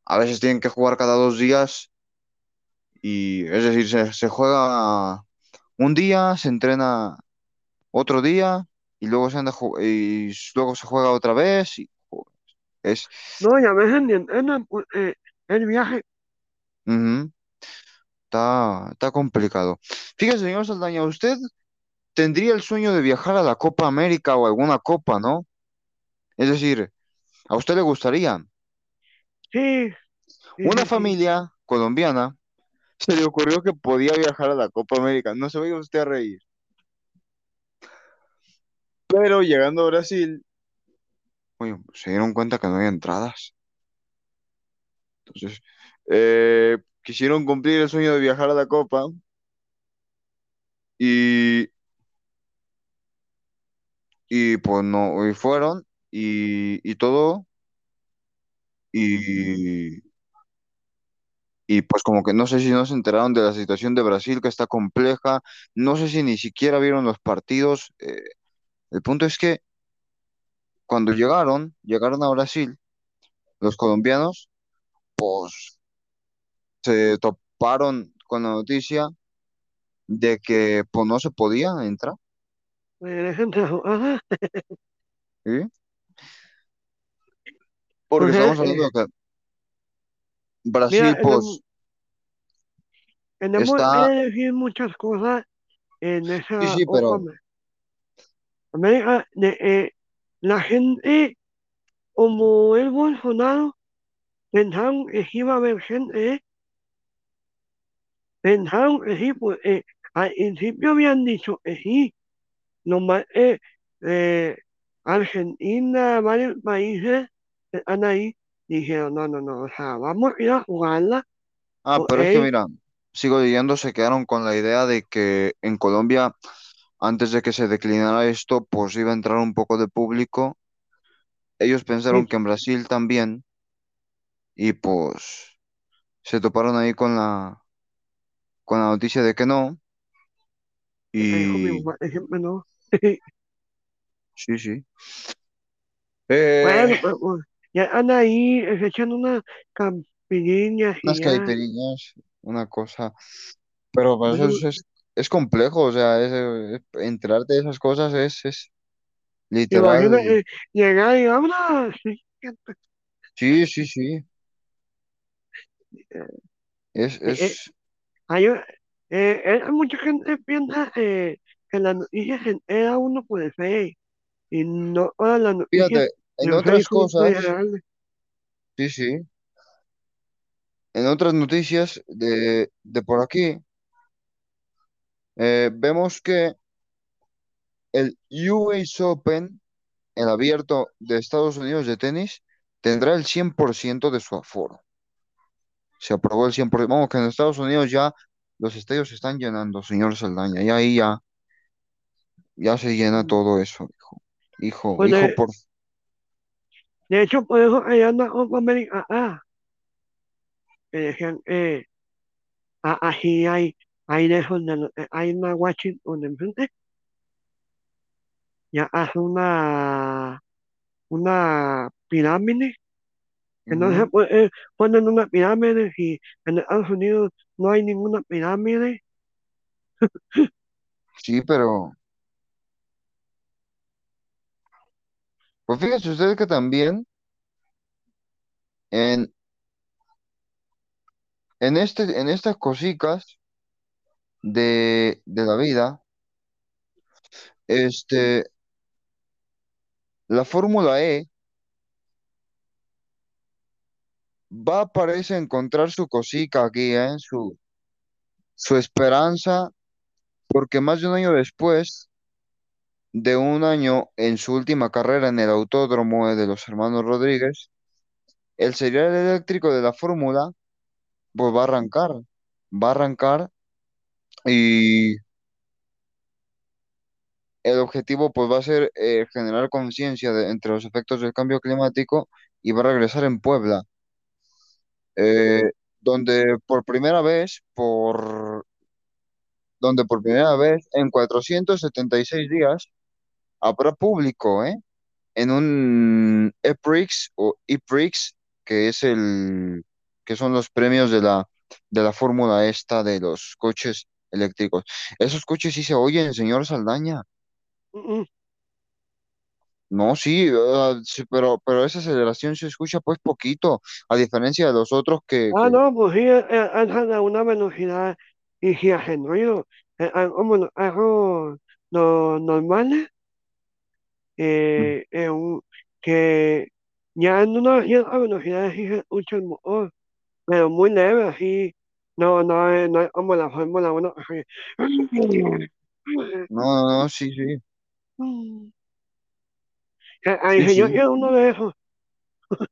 a veces tienen que jugar cada dos días y, es decir, se, se juega un día, se entrena otro día y luego se luego se juega otra vez no, ya me entienden, pues, eh, el viaje, ujú, está, está complicado. Fíjese, señor Saldaña, usted tendría el sueño de viajar a la Copa América o alguna copa, ¿no? Es decir, ¿a usted le gustaría? sí, sí, Una sí, sí. familia colombiana se le ocurrió que podía viajar a la Copa América. No se vaya usted a reír. Pero llegando a Brasil, oye, se dieron cuenta que no había entradas. Entonces, eh, quisieron cumplir el sueño de viajar a la Copa y, y pues no, y fueron y, y todo. Y, y pues como que no sé si no se enteraron de la situación de Brasil, que está compleja. No sé si ni siquiera vieron los partidos. eh, el punto es que cuando llegaron, llegaron a Brasil, los colombianos, pues se toparon con la noticia de que pues no se podía entrar. ¿sí? Porque estamos hablando eh, de que mira, Brasil, el, pues, tenemos que está, decir muchas cosas en sí, esa sí, Copa pero América. América, de, eh, la gente, como el Bolsonaro, pensaron que iba a haber gente, ¿eh? pensaron que sí, pues eh, al principio habían dicho que sí, nomás eh, eh, Argentina, varios países están ahí, dijeron, no, no, no, o sea, vamos a ir a jugarla, Ah, pero es que mira, sigo leyendo, se quedaron con la idea de que en Colombia, antes de que se declinara esto, pues iba a entrar un poco de público. Ellos pensaron sí, que en Brasil también, y pues se toparon ahí con la, con la noticia de que no. Y no. sí, sí. Eh, Bueno, pues, pues, ya andan ahí echando unas campiriñas unas ya, una cosa. Pero pues, eso es, es, complejo, o sea, es, es- enterarte de esas cosas es, es literal. imagínate eh, llegar y hablar, sí, Sí, sí, sí. Es, eh, eh, es, hay, eh, eh, mucha gente piensa eh, que las noticias se entera uno por el Facebook y no todas las noticias fíjate, en otras Facebook son cosas, reales. sí, sí, en otras noticias de, de por aquí, eh, vemos que el US Open, el abierto de Estados Unidos de tenis, tendrá el 100% de su aforo. Se aprobó el 100%. Vamos, que en Estados Unidos ya los estadios se están llenando, señor Saldaña, y ahí ya, ya se llena todo eso, hijo. Hijo, Pues hijo, de, por... de hecho, por eso allá en la Copa América, ah, que decían, eh, ah, así hay, eh, hay una Washington enfrente, ya hace una, una pirámide que no se Ujú. puede poner una pirámide y en Estados Unidos no hay ninguna pirámide. Sí, pero, pues fíjese usted que también en, en este, en estas cositas de, de la vida, este, la Fórmula E va, parece encontrar su cosica aquí, ¿eh? Su, su esperanza, porque más de un año después de un año en su última carrera en el autódromo de los hermanos Rodríguez, el serial eléctrico de la Fórmula, pues va a arrancar, va a arrancar y el objetivo pues va a ser eh, generar conciencia entre los efectos del cambio climático y va a regresar en Puebla, eh, donde por primera vez, por, donde por primera vez en 476 días habrá público, ¿eh? En un EPRIX o EPRIX, que es el, que son los premios de la, de la fórmula esta de los coches eléctricos. Esos coches sí se oyen, señor Saldaña. Mm, mm. No, sí, ah, sí, pero, pero esa aceleración se escucha pues poquito, a diferencia de los otros que, Ah, que no, pues sí, eh, eh, alzan a una velocidad y si hacen ruido, eh, ah, como los carros no- normales, mm, eh, que ya en una cierta velocidad sí se escucha el motor, pero muy leve, así, no, no es, no Fórmula 1. así. no, no, no, sí, sí, Eh, Ay, sí, si yo sí, quiero uno de esos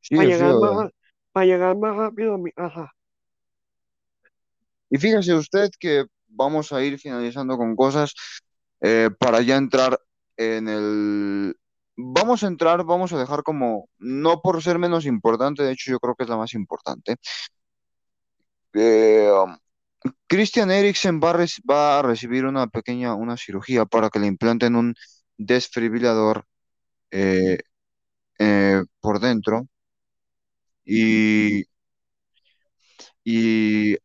sí, para sí, llegar más, para llegar más rápido a mi casa. Y fíjese usted que vamos a ir finalizando con cosas eh, para ya entrar en el... Vamos a entrar, vamos a dejar como, no por ser menos importante, de hecho yo creo que es la más importante. Eh, um, Christian Eriksen va a, recibir una pequeña, una cirugía para que le implanten un desfibrilador eh, eh, por dentro y, y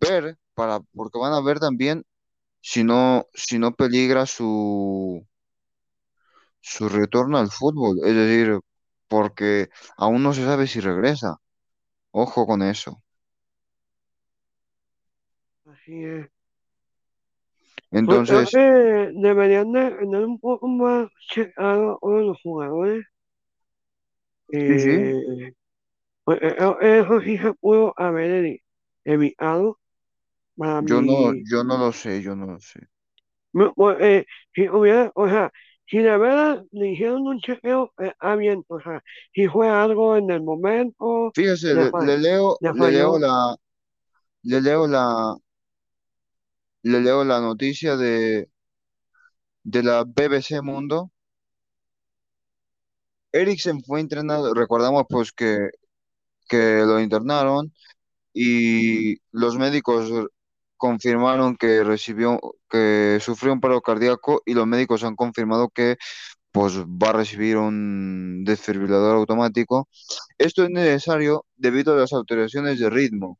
ver, para, porque van a ver también si no, si no peligra su, su retorno al fútbol, es decir, porque aún no se sabe si regresa. Ojo con eso. Así es. Pues creo Entonces, que deberían de tener un poco más checado a los jugadores. sí, sí, Eh, pues eso, eso sí se pudo haber evi- evitado para yo no, yo no lo sé, yo no lo sé. Pues, eh, si hubiera, o sea, si de verdad le hicieron un chequeo, eh, ah, bien, o sea, si fue algo en el momento, Fíjese, le, leo, le le leo la, le leo la, le leo la noticia de, de la BBC Mundo. Eriksen fue entrenado, recordamos pues que, que lo internaron y los médicos confirmaron que recibió, que sufrió un paro cardíaco y los médicos han confirmado que pues va a recibir un desfibrilador automático. Esto es necesario debido a las alteraciones de ritmo.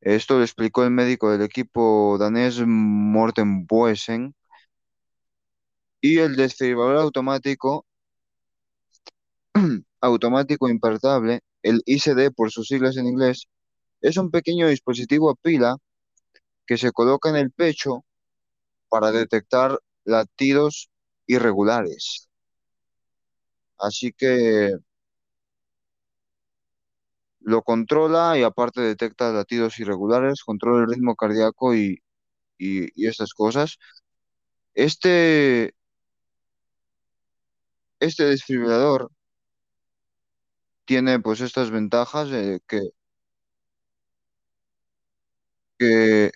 Esto lo explicó el médico del equipo danés Morten Boesen y el desfibrilador automático automático impertable, el ICD por sus siglas en inglés, es un pequeño dispositivo a pila que se coloca en el pecho para detectar latidos irregulares. Así que lo controla y aparte detecta latidos irregulares, controla el ritmo cardíaco y, y, estas cosas. Este, este desfibrilador tiene pues estas ventajas eh, que, que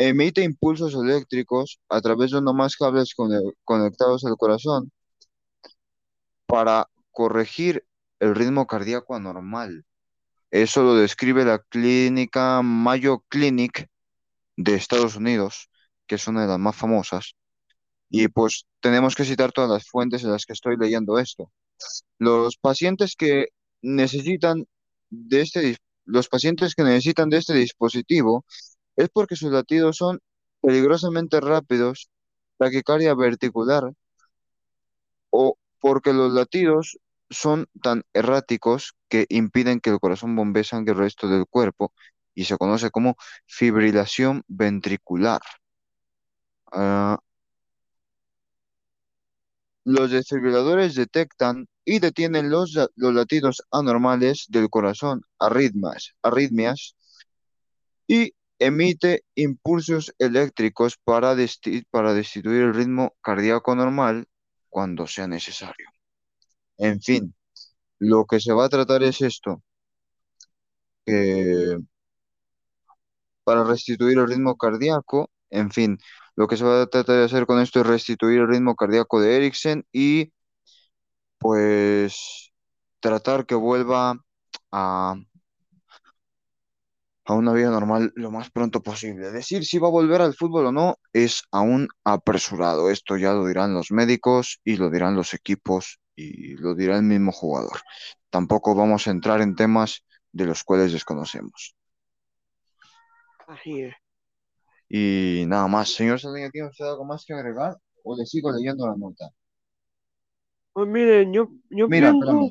emite impulsos eléctricos a través de más cables cone- conectados al corazón para corregir el ritmo cardíaco anormal. Eso lo describe la clínica Mayo Clinic de Estados Unidos, que es una de las más famosas. Y pues tenemos que citar todas las fuentes en las que estoy leyendo esto. Los pacientes que necesitan de este, los pacientes que necesitan de este dispositivo es porque sus latidos son peligrosamente rápidos, taquicardia verticular o porque los latidos son tan erráticos que impiden que el corazón bombee sangre al resto del cuerpo y se conoce como fibrilación ventricular. Ah, los desfibriladores detectan y detienen los, los latidos anormales del corazón, arritmias, arritmias y emite impulsos eléctricos para, desti- para destituir el ritmo cardíaco normal cuando sea necesario. En fin, lo que se va a tratar es esto, para restituir el ritmo cardíaco, en fin, lo que se va a tratar de hacer con esto es restituir el ritmo cardíaco de Eriksen y pues tratar que vuelva a, a una vida normal lo más pronto posible. Decir si va a volver al fútbol o no es aún apresurado. Esto ya lo dirán los médicos y lo dirán los equipos y lo dirá el mismo jugador. Tampoco vamos a entrar en temas de los cuales desconocemos. Así es. Y nada más, señor Saldaña, ¿tiene usted algo más que agregar o le sigo leyendo la nota? Pues miren, yo, yo Mira, pienso.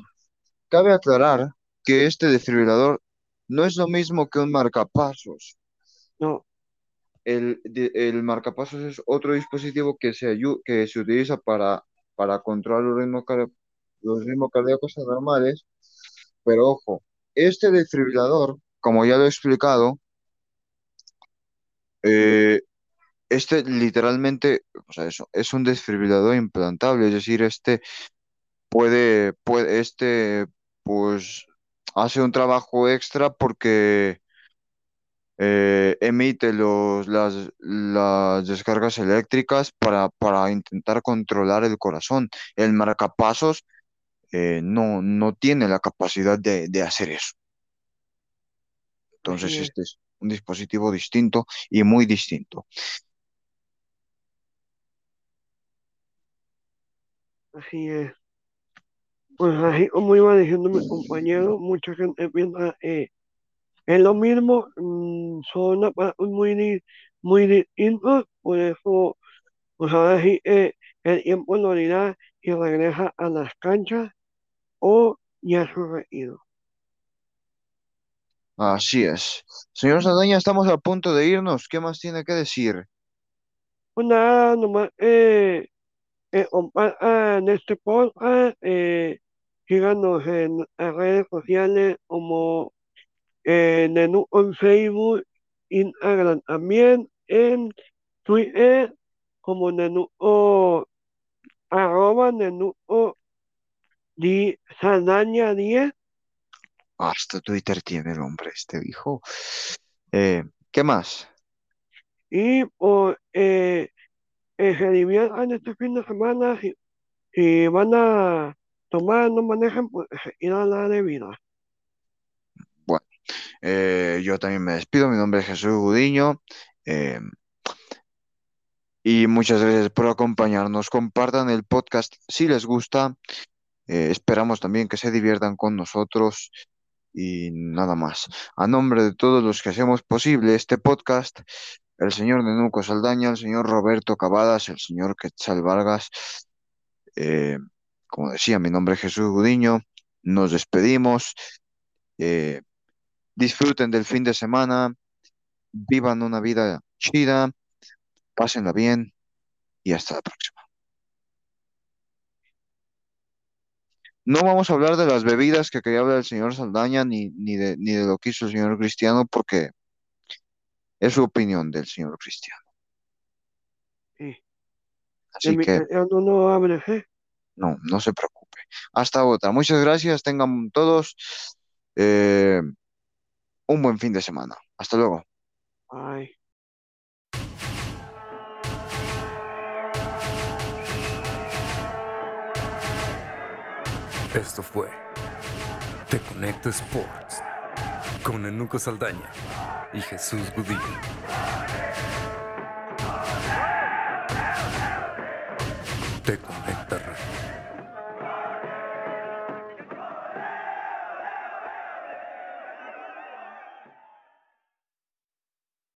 Cabe aclarar que este desfibrilador no es lo mismo que un marcapasos. no, El, el marcapasos es otro dispositivo que se, que se utiliza para, para controlar los ritmos, los ritmos cardíacos anormales, pero ojo, este desfibrilador, como ya lo he explicado, eh, este literalmente, o sea, eso, es un desfibrilador implantable, es decir, este puede, puede, este, pues, hace un trabajo extra porque eh, emite los, las, las descargas eléctricas para, para intentar controlar el corazón. El marcapasos eh, no, no tiene la capacidad de, de hacer eso. Entonces, este es un dispositivo distinto y muy distinto. así es. Pues así como iba diciendo mi compañero, mucha gente piensa, eh, es lo mismo, mm, son aparatos muy, muy distintos, por eso, pues ahora sí, eh, el tiempo lo dirá si regresa a las canchas o ya se ha ido. Así es. Señor Saldaña, estamos a punto de irnos. ¿Qué más tiene que decir? Pues nada, nomás eh, eh, compartan este podcast, eh, síganos en las redes sociales como eh, Nenu en Facebook, Instagram también, en Twitter como Nenu o arroba Nenu o di Saldaña 10 Hasta Twitter tiene el hombre, este hijo. Eh, ¿qué más? y por eh, eh, se diviertan este fin de semana si, si van a tomar, no manejen, pues ir a la de vida. Bueno, eh, yo también me despido. Mi nombre es Jesús Gudiño. eh, y muchas gracias por acompañarnos. Compartan el podcast si les gusta. Eh, esperamos también que se diviertan con nosotros. Y nada más. A nombre de todos los que hacemos posible este podcast, el señor Nenuco Saldaña, el señor Roberto Cavadas, el señor Quetzal Vargas, eh, como decía, mi nombre es Jesús Gudiño. Nos despedimos. Eh, disfruten del fin de semana. Vivan una vida chida. Pásenla bien. Y hasta la próxima. No vamos a hablar de las bebidas que quería hablar el señor Saldaña, ni, ni de, ni de lo que hizo el señor Cristiano, porque es su opinión del señor Cristiano. Sí. Así que no, no hables, ¿eh? No, no se preocupe. Hasta otra. Muchas gracias. Tengan todos eh, un buen fin de semana. Hasta luego. Ay. Esto fue Te Conecto Sports con Enuco Saldaña y Jesús Gudillo. Te